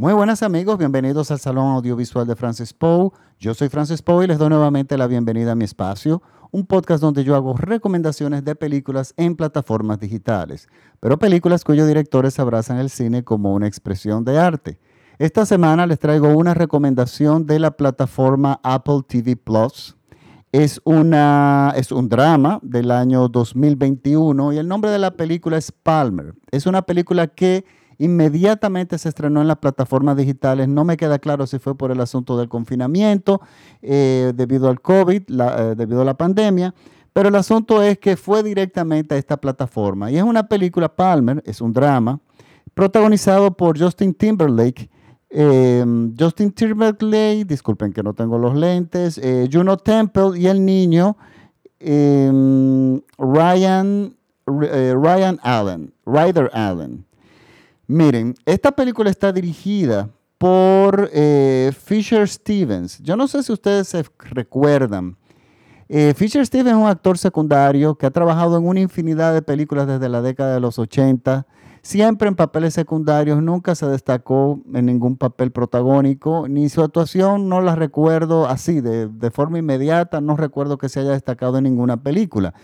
Muy buenas amigos, bienvenidos al Salón Audiovisual de Francis Poe. Yo soy Francis Poe y les doy nuevamente la bienvenida a mi espacio, un podcast donde yo hago recomendaciones de películas en plataformas digitales, pero películas cuyos directores abrazan el cine como una expresión de arte. Esta semana les traigo una recomendación de la plataforma Apple TV Plus. Es, una, es un drama del año 2021 y el nombre de la película es Palmer. Es una película que inmediatamente se estrenó en las plataformas digitales. No me queda claro si fue por el asunto del confinamiento eh, debido al COVID, eh, debido a la pandemia, pero el asunto es que fue directamente a esta plataforma. Y es una película, Palmer, es un drama, protagonizado por Justin Timberlake. Eh, Justin Timberlake, disculpen que no tengo los lentes, Juno Temple y el niño Ryan, Ryan Allen, Ryder Allen. Miren, esta película está dirigida por eh, Fisher Stevens. Yo no sé si ustedes se recuerdan. Eh, Fisher Stevens es un actor secundario que ha trabajado en una infinidad de películas desde la década de los 80, siempre en papeles secundarios, nunca se destacó en ningún papel protagónico, ni su actuación no la recuerdo así, de, de forma inmediata, no recuerdo que se haya destacado en ninguna película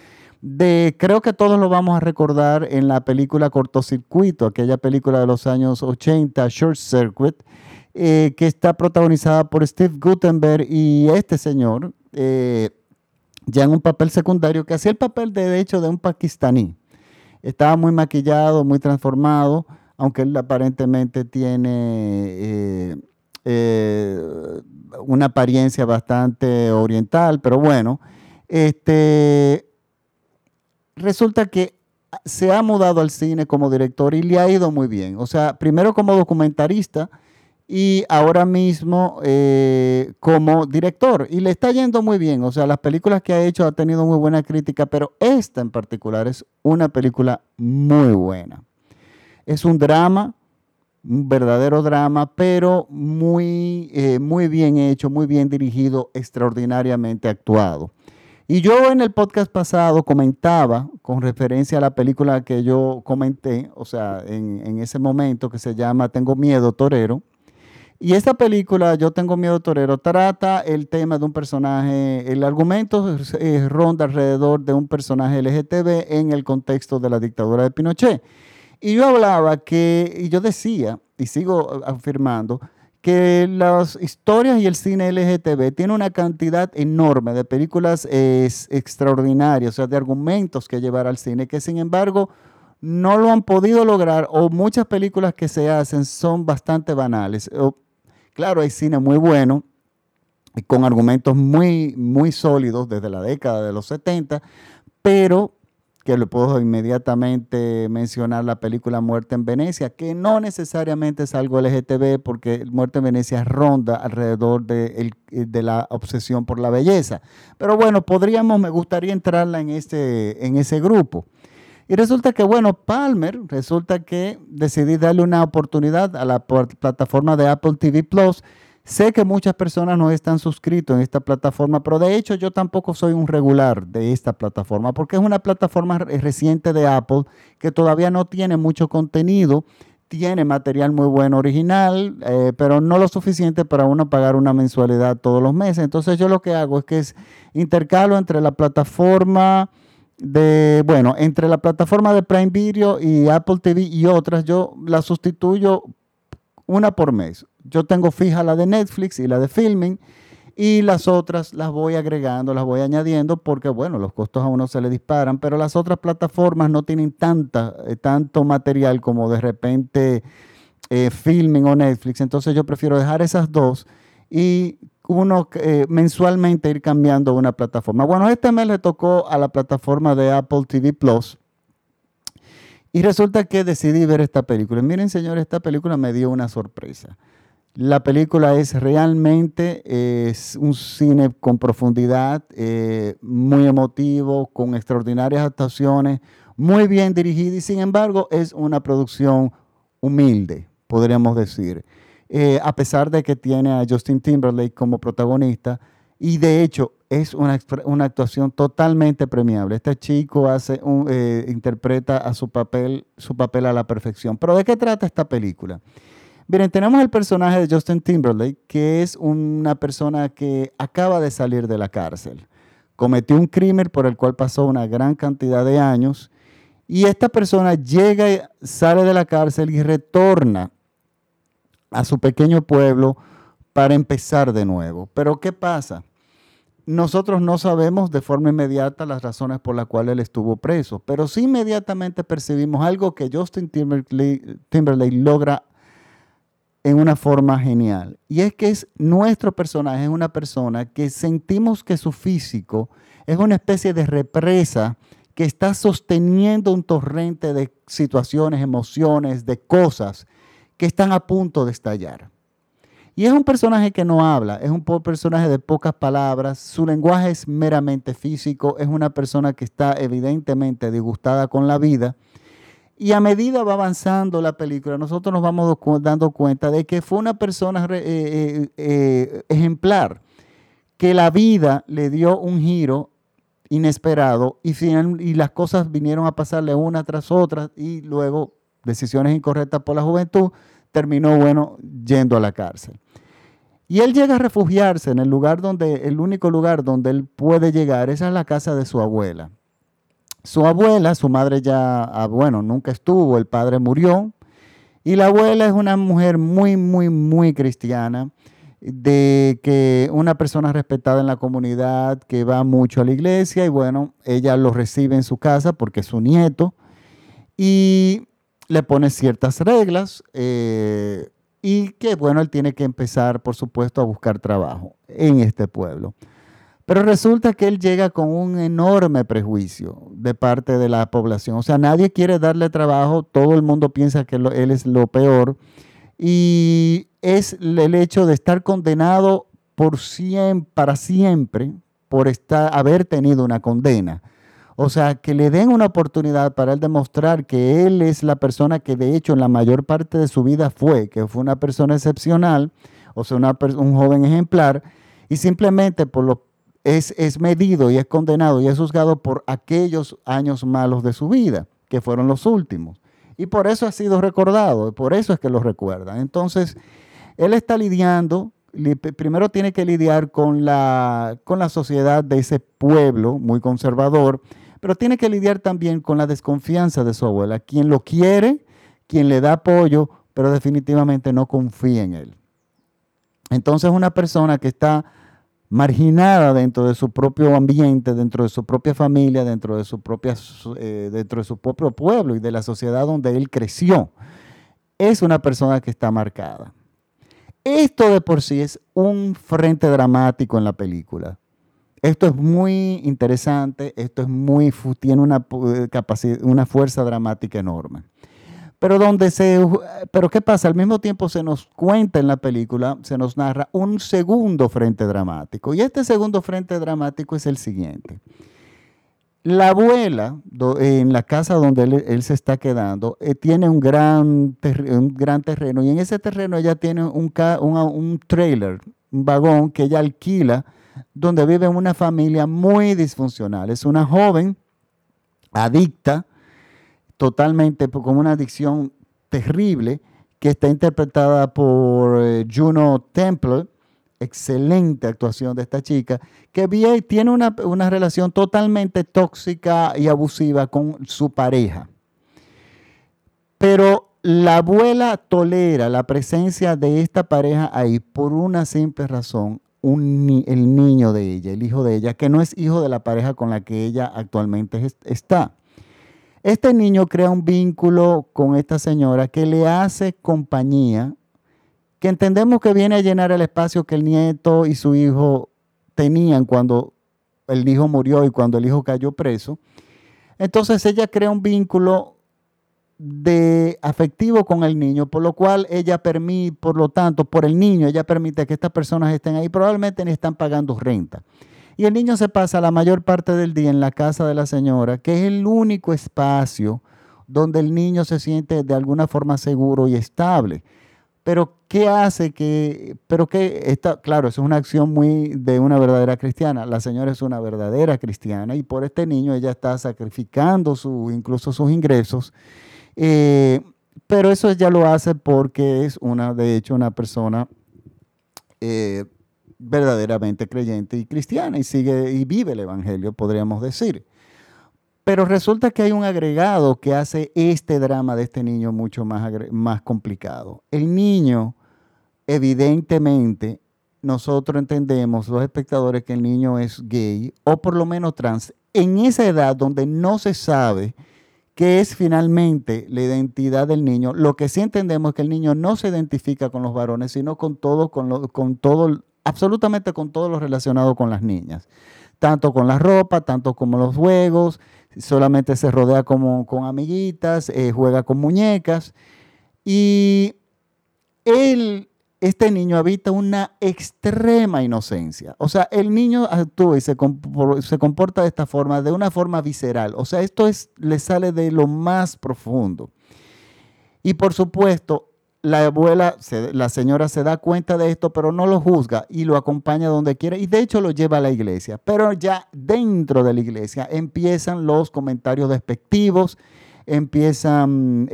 de, creo que todos lo vamos a recordar en la película Cortocircuito, aquella película de los años 80, Short Circuit, eh, que está protagonizada por Steve Gutenberg y este señor, eh, ya en un papel secundario, que hacía el papel de, hecho de un pakistaní. Estaba muy maquillado, muy transformado, aunque él aparentemente tiene eh, una apariencia bastante oriental, pero bueno, este, resulta que se ha mudado al cine como director y le ha ido muy bien. O sea, primero como documentarista y ahora mismo eh, como director. Y le está yendo muy bien. O sea, las películas que ha hecho ha tenido muy buena crítica, pero esta en particular es una película muy buena. Es un drama, un verdadero drama, pero muy, eh, muy bien hecho, muy bien dirigido, extraordinariamente actuado. Y yo en el podcast pasado comentaba, con referencia a la película que yo comenté, o sea, en, ese momento que se llama Tengo Miedo Torero. Y esta película, Yo Tengo Miedo Torero, trata el tema de un personaje, el argumento ronda alrededor de un personaje LGTB en el contexto de la dictadura de Pinochet. Y yo hablaba que, y yo decía, y sigo afirmando, que las historias y el cine LGTB tiene una cantidad enorme de películas extraordinarias, o sea, de argumentos que llevar al cine, que sin embargo no lo han podido lograr o muchas películas que se hacen son bastante banales. claro, hay cine muy bueno, con argumentos muy, muy sólidos desde la década de los 70, pero que le puedo inmediatamente mencionar la película Muerte en Venecia, que no necesariamente es algo LGTB, porque Muerte en Venecia ronda alrededor de, de, la obsesión por la belleza. Pero bueno, podríamos, me gustaría entrarla en, este, en ese grupo. Y resulta que, bueno, Palmer, resulta que decidí darle una oportunidad a la plataforma de Apple TV Plus Sé que muchas personas no están suscritos en esta plataforma, pero de hecho yo tampoco soy un regular de esta plataforma, porque es una plataforma reciente de Apple que todavía no tiene mucho contenido, tiene material muy bueno original, eh, pero no lo suficiente para uno pagar una mensualidad todos los meses. Entonces yo lo que hago es que es intercalo entre la plataforma de, bueno, entre la plataforma de Prime Video y Apple TV y otras, yo la sustituyo una por mes yo tengo fija la de Netflix y la de Filming y las otras las voy agregando, las voy añadiendo porque, bueno, los costos a uno se le disparan, pero las otras plataformas no tienen tanta, eh, tanto material como de repente eh, Filming o Netflix, entonces yo prefiero dejar esas dos y uno eh, mensualmente ir cambiando una plataforma. Bueno, este mes le tocó a la plataforma de Apple TV Plus. Y resulta que decidí ver esta película. Miren, señores, esta película me dio una sorpresa. La película es realmente es un cine con profundidad, eh, muy emotivo, con extraordinarias actuaciones, muy bien dirigida y sin embargo es una producción humilde, podríamos decir. Eh, a pesar de que tiene a Justin Timberlake como protagonista y de hecho es una, actuación totalmente premiable. Este chico hace eh, interpreta a su papel, su papel a la perfección. Pero ¿de qué trata esta película? Miren, tenemos el personaje de Justin Timberlake, que es una persona que acaba de salir de la cárcel. Cometió un crimen por el cual pasó una gran cantidad de años. Y esta persona llega, sale de la cárcel y retorna a su pequeño pueblo para empezar de nuevo. Pero ¿qué pasa? Nosotros no sabemos de forma inmediata las razones por las cuales él estuvo preso, pero sí inmediatamente percibimos algo que Justin Timberlake, Timberlake logra en una forma genial. Y es que es nuestro personaje es una persona que sentimos que su físico es una especie de represa que está sosteniendo un torrente de situaciones, emociones, de cosas que están a punto de estallar. Y es un personaje que no habla, es un personaje de pocas palabras, su lenguaje es meramente físico, es una persona que está evidentemente disgustada con la vida y a medida va avanzando la película, nosotros nos vamos dando cuenta de que fue una persona eh, eh, eh, ejemplar, que la vida le dio un giro inesperado y, las cosas vinieron a pasarle una tras otra y luego decisiones incorrectas por la juventud, terminó, bueno, yendo a la cárcel. Y él llega a refugiarse en el lugar donde, el único lugar donde él puede llegar, esa es la casa de su abuela. Su abuela, su madre ya, ah, bueno, nunca estuvo, el padre murió. Y la abuela es una mujer muy, muy, muy cristiana, de que una persona respetada en la comunidad, que va mucho a la iglesia y bueno, ella lo recibe en su casa porque es su nieto y le pone ciertas reglas eh, y que bueno, él tiene que empezar, por supuesto, a buscar trabajo en este pueblo. Pero resulta que él llega con un enorme prejuicio de parte de la población. O sea, nadie quiere darle trabajo, todo el mundo piensa que él es lo peor. Y es el hecho de estar condenado por para siempre por estar, haber tenido una condena. O sea, que le den una oportunidad para él demostrar que él es la persona que de hecho en la mayor parte de su vida fue, que fue una persona excepcional, o sea, un joven ejemplar, y simplemente por lo es, medido y es condenado y es juzgado por aquellos años malos de su vida, que fueron los últimos. Y por eso ha sido recordado, por eso es que lo recuerdan. Entonces, él está lidiando, primero tiene que lidiar con la, con la sociedad de ese pueblo muy conservador, pero tiene que lidiar también con la desconfianza de su abuela, quien lo quiere, quien le da apoyo, pero definitivamente no confía en él. Entonces, una persona que está marginada dentro de su propio ambiente, dentro de su propia familia, dentro de su, propia, eh, dentro de su propio pueblo y de la sociedad donde él creció. Es una persona que está marcada. Esto de por sí es un frente dramático en la película. Esto es muy interesante, esto es muy, tiene una, eh, una fuerza dramática enorme. Pero, donde se, pero ¿qué pasa? Al mismo tiempo se nos cuenta en la película, se nos narra un segundo frente dramático. Y este segundo frente dramático es el siguiente. La abuela, en la casa donde él, se está quedando, eh, tiene un gran, un gran terreno y en ese terreno ella tiene un, un, un trailer, un vagón que ella alquila, donde vive una familia muy disfuncional. Es una joven adicta totalmente con una adicción terrible, que está interpretada por eh, Juno Temple, excelente actuación de esta chica, que tiene una, una relación totalmente tóxica y abusiva con su pareja. Pero la abuela tolera la presencia de esta pareja ahí por una simple razón, el niño de ella, el hijo de ella, que no es hijo de la pareja con la que ella actualmente está. Este niño crea un vínculo con esta señora que le hace compañía, que entendemos que viene a llenar el espacio que el nieto y su hijo tenían cuando el hijo murió y cuando el hijo cayó preso. Entonces ella crea un vínculo de afectivo con el niño, por lo cual ella permite, por lo tanto, por el niño, ella permite que estas personas estén ahí, probablemente ni están pagando renta. Y el niño se pasa la mayor parte del día en la casa de la señora, que es el único espacio donde el niño se siente de alguna forma seguro y estable. Pero ¿qué hace que, pero qué está, claro, eso es una acción muy de una verdadera cristiana. La señora es una verdadera cristiana y por este niño ella está sacrificando su, incluso sus ingresos. Eh, pero eso ya lo hace porque es una, de hecho, una persona eh, verdaderamente creyente y cristiana y sigue y vive el Evangelio, podríamos decir. Pero resulta que hay un agregado que hace este drama de este niño mucho más, más complicado. El niño, evidentemente, nosotros entendemos, los espectadores, que el niño es gay o por lo menos trans, en esa edad donde no se sabe qué es finalmente la identidad del niño, lo que sí entendemos es que el niño no se identifica con los varones, sino con todo, con, con todo, absolutamente con todo lo relacionado con las niñas, tanto con la ropa, tanto como los juegos, solamente se rodea como, con amiguitas, eh, juega con muñecas. Y él, este niño habita una extrema inocencia. O sea, el niño actúa y se, comporta de esta forma, de una forma visceral. O sea, esto es, le sale de lo más profundo. Y por supuesto, la abuela, la señora se da cuenta de esto, pero no lo juzga y lo acompaña donde quiera y de hecho lo lleva a la iglesia. Pero ya dentro de la iglesia empiezan los comentarios despectivos, empiezan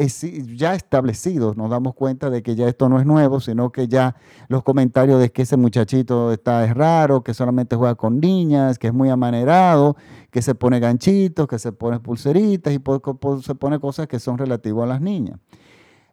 ya establecidos, nos damos cuenta de que ya esto no es nuevo, sino que ya los comentarios de que ese muchachito está es raro, que solamente juega con niñas, que es muy amanerado, que se pone ganchitos, que se pone pulseritas y se pone cosas que son relativas a las niñas.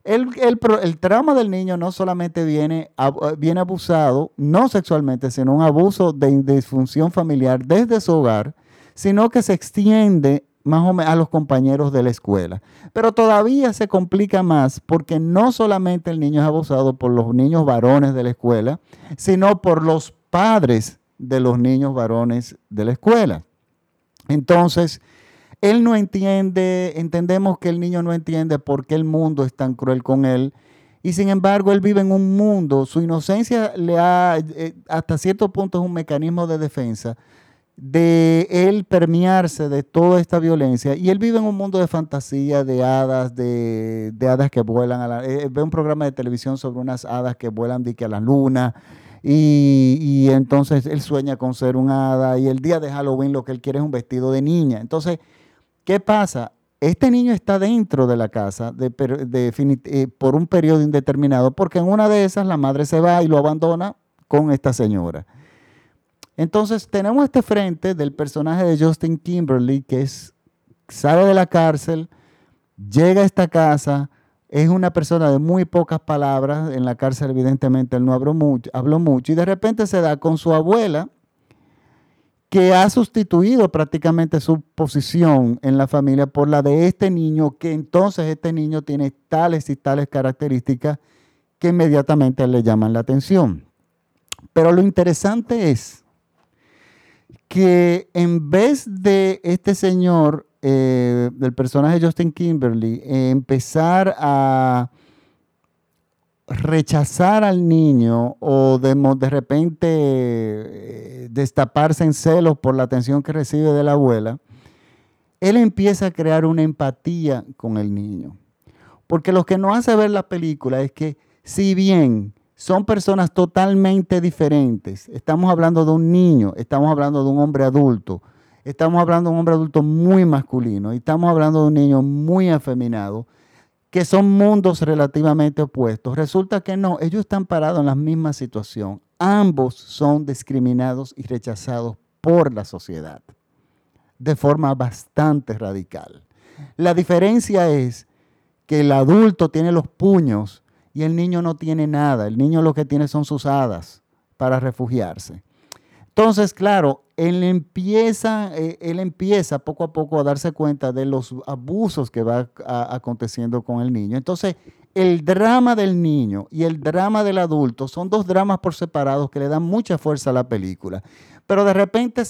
El, el, trauma del niño no solamente viene, viene abusado, no sexualmente, sino un abuso de disfunción familiar desde su hogar, sino que se extiende más o menos a los compañeros de la escuela. Pero todavía se complica más porque no solamente el niño es abusado por los niños varones de la escuela, sino por los padres de los niños varones de la escuela. Entonces, él no entiende, entendemos que el niño no entiende por qué el mundo es tan cruel con él. Y sin embargo, él vive en un mundo, su inocencia le ha, eh, hasta cierto punto es un mecanismo de defensa de él permearse de toda esta violencia. Y él vive en un mundo de fantasía, de hadas, de, hadas que vuelan a la... Eh, ve un programa de televisión sobre unas hadas que vuelan de que a la luna. Y, y, entonces él sueña con ser un hada. Y el día de Halloween lo que él quiere es un vestido de niña. Entonces ¿Qué pasa? Este niño está dentro de la casa eh, por un periodo indeterminado porque en una de esas la madre se va y lo abandona con esta señora. Entonces tenemos este frente del personaje de Justin Kimberly que sale de la cárcel, llega a esta casa, es una persona de muy pocas palabras, en la cárcel evidentemente él no habló mucho, habló mucho y de repente se da con su abuela, que ha sustituido prácticamente su posición en la familia por la de este niño, que entonces este niño tiene tales y tales características que inmediatamente le llaman la atención. Pero lo interesante es que en vez de este señor, eh, del personaje Justin Kimberly, empezar a rechazar al niño o de, de repente eh, destaparse en celos por la atención que recibe de la abuela, él empieza a crear una empatía con el niño. Porque lo que nos hace ver la película es que si bien son personas totalmente diferentes, estamos hablando de un niño, estamos hablando de un hombre adulto, estamos hablando de un hombre adulto muy masculino y estamos hablando de un niño muy afeminado, que son mundos relativamente opuestos. Resulta que no, ellos están parados en la misma situación. Ambos son discriminados y rechazados por la sociedad de forma bastante radical. La diferencia es que el adulto tiene los puños y el niño no tiene nada. El niño lo que tiene son sus hadas para refugiarse. Entonces, claro, él empieza, eh, él empieza poco a poco a darse cuenta de los abusos que va aconteciendo con el niño. Entonces, el drama del niño y el drama del adulto son dos dramas por separados que le dan mucha fuerza a la película. Pero de repente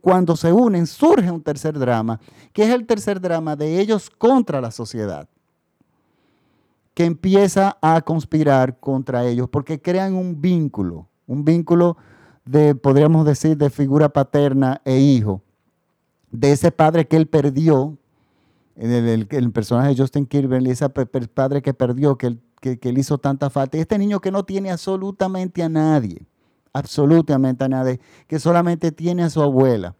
cuando se unen surge un tercer drama, que es el tercer drama de ellos contra la sociedad, que empieza a conspirar contra ellos porque crean un vínculo, un vínculo de, podríamos decir, de figura paterna e hijo, de ese padre que él perdió, el, el, personaje de Justin Kirby, ese padre que perdió, que, que, que hizo tanta falta, y este niño que no tiene absolutamente a nadie, absolutamente a nadie, que solamente tiene a su abuela.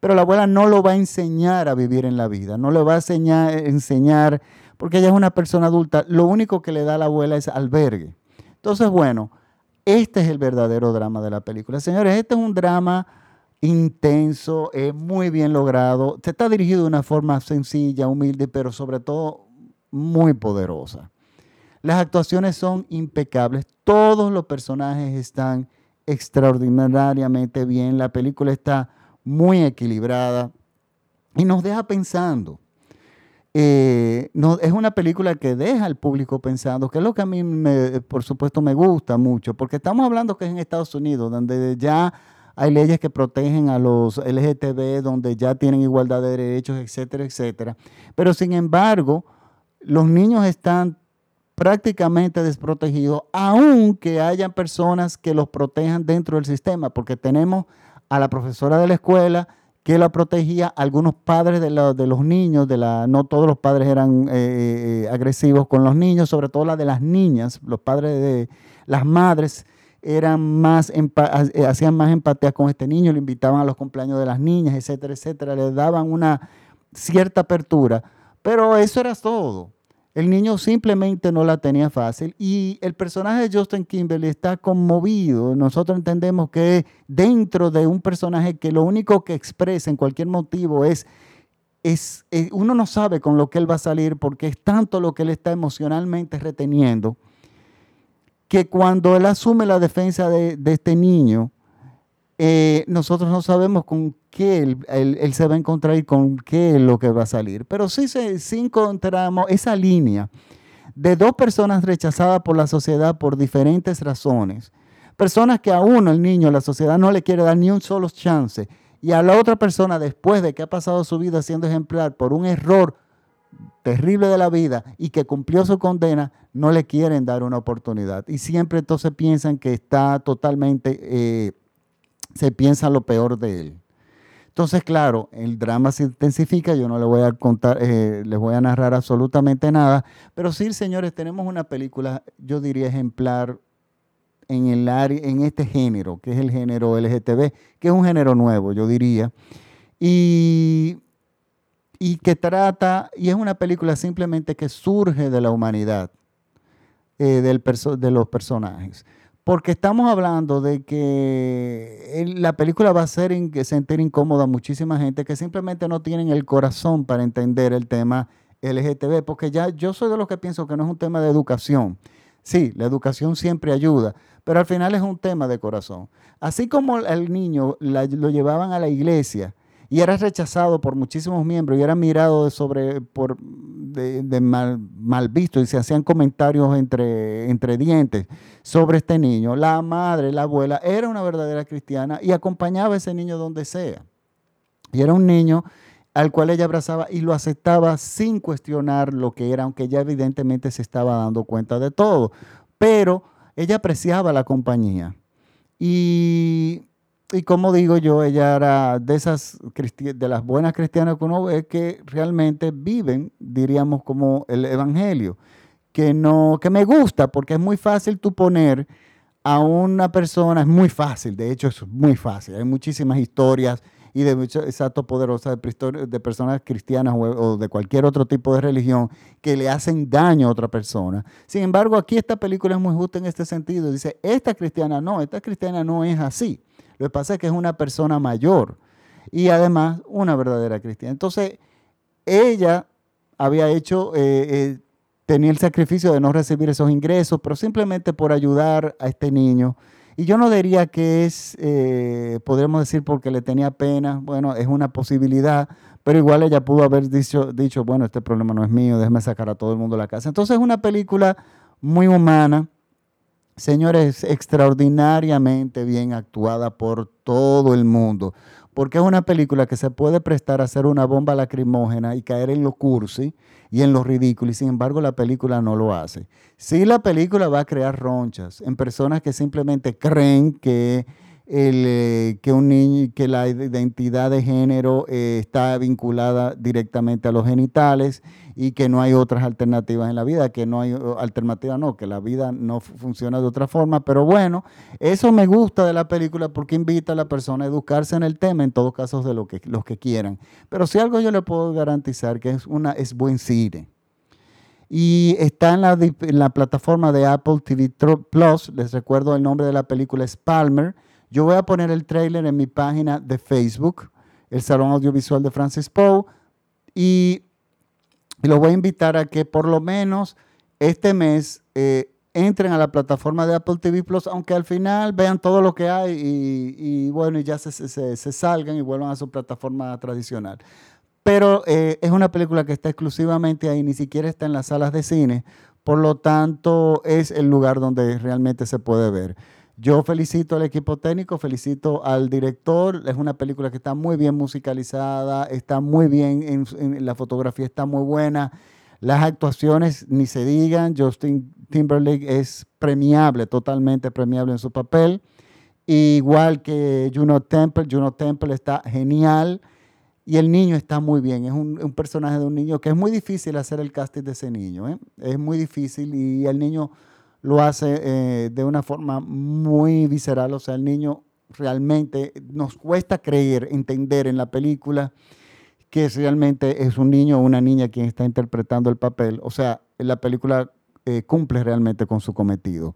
Pero la abuela no lo va a enseñar a vivir en la vida, no le va a enseñar, enseñar porque ella es una persona adulta, lo único que le da a la abuela es albergue. Entonces, bueno, este es el verdadero drama de la película. Señores, este es un drama intenso, es muy bien logrado, se está dirigido de una forma sencilla, humilde, pero sobre todo muy poderosa. Las actuaciones son impecables, todos los personajes están extraordinariamente bien, la película está muy equilibrada y nos deja pensando. Eh, no, es una película que deja al público pensando, que es lo que a mí, por supuesto, me gusta mucho, porque estamos hablando que es en Estados Unidos, donde ya hay leyes que protegen a los LGTB, donde ya tienen igualdad de derechos, etcétera, etcétera. Pero sin embargo, los niños están prácticamente desprotegidos, aunque hayan personas que los protejan dentro del sistema, porque tenemos a la profesora de la escuela que la protegía, algunos padres de, los niños, de la, no todos los padres eran eh, eh, agresivos con los niños, sobre todo la de las niñas, los padres de las madres eran más, eh, hacían más empatía con este niño, le invitaban a los cumpleaños de las niñas, etcétera, etcétera, le daban una cierta apertura, pero eso era todo. El niño simplemente no la tenía fácil y el personaje de Justin Kimberly está conmovido. Nosotros entendemos que dentro de un personaje que lo único que expresa en cualquier motivo es, es, uno no sabe con lo que él va a salir porque es tanto lo que él está emocionalmente reteniendo que cuando él asume la defensa de, este niño, eh, nosotros no sabemos con qué él, se va a encontrar y con qué es lo que va a salir. Pero sí, sí encontramos esa línea de dos personas rechazadas por la sociedad por diferentes razones. Personas que a uno, el niño, la sociedad no le quiere dar ni un solo chance. Y a la otra persona, después de que ha pasado su vida siendo ejemplar por un error terrible de la vida y que cumplió su condena, no le quieren dar una oportunidad. Y siempre entonces piensan que está totalmente, eh, se piensa lo peor de él. Entonces, claro, el drama se intensifica, yo no le voy a contar, eh, les voy a narrar absolutamente nada, pero sí, señores, tenemos una película, yo diría ejemplar en, el área, en este género, que es el género LGTB, que es un género nuevo, yo diría. Y y que trata, y es una película simplemente que surge de la humanidad eh, de los personajes. Porque estamos hablando de que la película va a hacer sentir incómoda a muchísima gente que simplemente no tienen el corazón para entender el tema LGTB, porque ya yo soy de los que pienso que no es un tema de educación. Sí, la educación siempre ayuda, pero al final es un tema de corazón. Así como el niño lo llevaban a la iglesia y era rechazado por muchísimos miembros y era mirado de, sobre, por, de, mal, visto y se hacían comentarios entre, entre dientes sobre este niño. La madre, la abuela, era una verdadera cristiana y acompañaba a ese niño donde sea. Y era un niño al cual ella abrazaba y lo aceptaba sin cuestionar lo que era, aunque ella evidentemente se estaba dando cuenta de todo. Pero ella apreciaba la compañía. Y y como digo yo, ella era de esas de las buenas cristianas que uno ve que realmente viven, diríamos, como el evangelio, que no, que me gusta, porque es muy fácil tú poner a una persona, es muy fácil, de hecho es muy fácil, hay muchísimas historias y de muchos exacto poderosas de, personas cristianas o, o, de cualquier otro tipo de religión que le hacen daño a otra persona. Sin embargo, aquí esta película es muy justa en este sentido. Dice, esta cristiana no, esta cristiana no es así. Lo que pasa es que es una persona mayor y además una verdadera cristiana. Entonces, ella había hecho, eh, eh, tenía el sacrificio de no recibir esos ingresos, pero simplemente por ayudar a este niño. Y yo no diría que es, eh, podríamos decir, porque le tenía pena, bueno, es una posibilidad, pero igual ella pudo haber dicho, dicho, bueno, este problema no es mío, déjame sacar a todo el mundo de la casa. Entonces es una película muy humana, señores, extraordinariamente bien actuada por todo el mundo, porque es una película que se puede prestar a ser una bomba lacrimógena y caer en lo cursi y en lo ridículo, y sin embargo la película no lo hace. Sí, la película va a crear ronchas en personas que simplemente creen que el, eh, que un niño, que la identidad de género eh, está vinculada directamente a los genitales y que no hay otras alternativas en la vida, que no hay alternativa, no, que la vida no funciona de otra forma, pero bueno, eso me gusta de la película porque invita a la persona a educarse en el tema, en todos casos de lo que, los que quieran. Pero si algo yo le puedo garantizar que es una es buen cine. y está en la, en la plataforma de Apple TV Plus. Les recuerdo el nombre de la película es Palmer. Yo voy a poner el trailer en mi página de Facebook, el Salón Audiovisual de Francis Poe, y, los voy a invitar a que por lo menos este mes eh, entren a la plataforma de Apple TV Plus, aunque al final vean todo lo que hay y, bueno, y ya se, salgan y vuelvan a su plataforma tradicional. Pero eh, es una película que está exclusivamente ahí, ni siquiera está en las salas de cine, por lo tanto es el lugar donde realmente se puede ver. Yo felicito al equipo técnico, felicito al director. Es una película que está muy bien musicalizada, está muy bien, en, la fotografía está muy buena. Las actuaciones, ni se digan, Justin Timberlake es premiable, totalmente premiable en su papel. Igual que Juno Temple, Juno Temple está genial y el niño está muy bien. Es un, personaje de un niño que es muy difícil hacer el casting de ese niño. ¿eh? Es muy difícil y el niño lo hace eh, de una forma muy visceral, o sea, el niño realmente nos cuesta creer, entender en la película que realmente es un niño o una niña quien está interpretando el papel, o sea, la película eh, cumple realmente con su cometido.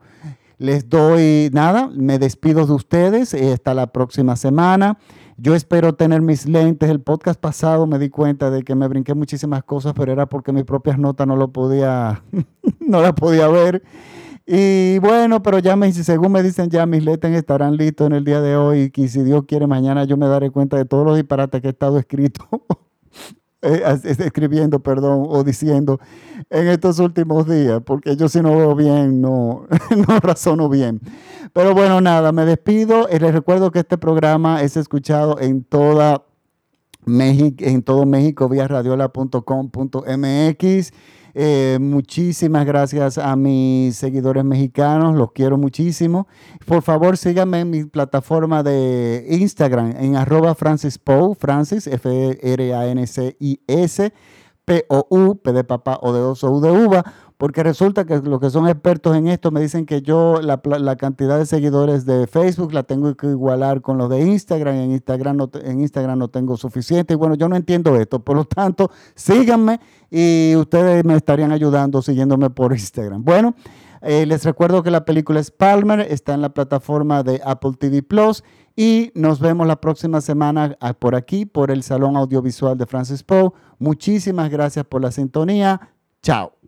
Les doy nada, me despido de ustedes, eh, hasta la próxima semana. Yo espero tener mis lentes. El podcast pasado me di cuenta de que me brinqué muchísimas cosas, pero era porque mis propias notas no lo podía, no las podía ver. Y bueno, pero ya me, según me dicen, ya mis letras estarán listos en el día de hoy. Y si Dios quiere, mañana yo me daré cuenta de todos los disparates que he estado escrito, eh, escribiendo, perdón, o diciendo en estos últimos días, porque yo si no veo bien, no, no razono bien. Pero bueno, nada, me despido. Y les recuerdo que este programa es escuchado en toda México, en todo México vía radiola.com.mx. Eh, muchísimas gracias a mis seguidores mexicanos, los quiero muchísimo. Por favor, síganme en mi plataforma de Instagram en arroba Francis Francis, F-R-A-N-C-I-S, P-O-U, P de papá o de oso, U de uva porque resulta que los que son expertos en esto me dicen que yo la, cantidad de seguidores de Facebook la tengo que igualar con los de Instagram, en Instagram no, en Instagram no tengo suficiente, y bueno, yo no entiendo esto, por lo tanto, síganme y ustedes me estarían ayudando siguiéndome por Instagram. Bueno, eh, les recuerdo que la película es Palmer, está en la plataforma de Apple TV Plus y nos vemos la próxima semana ah, por aquí, por el Salón Audiovisual de Francis Poe. Muchísimas gracias por la sintonía. Chao.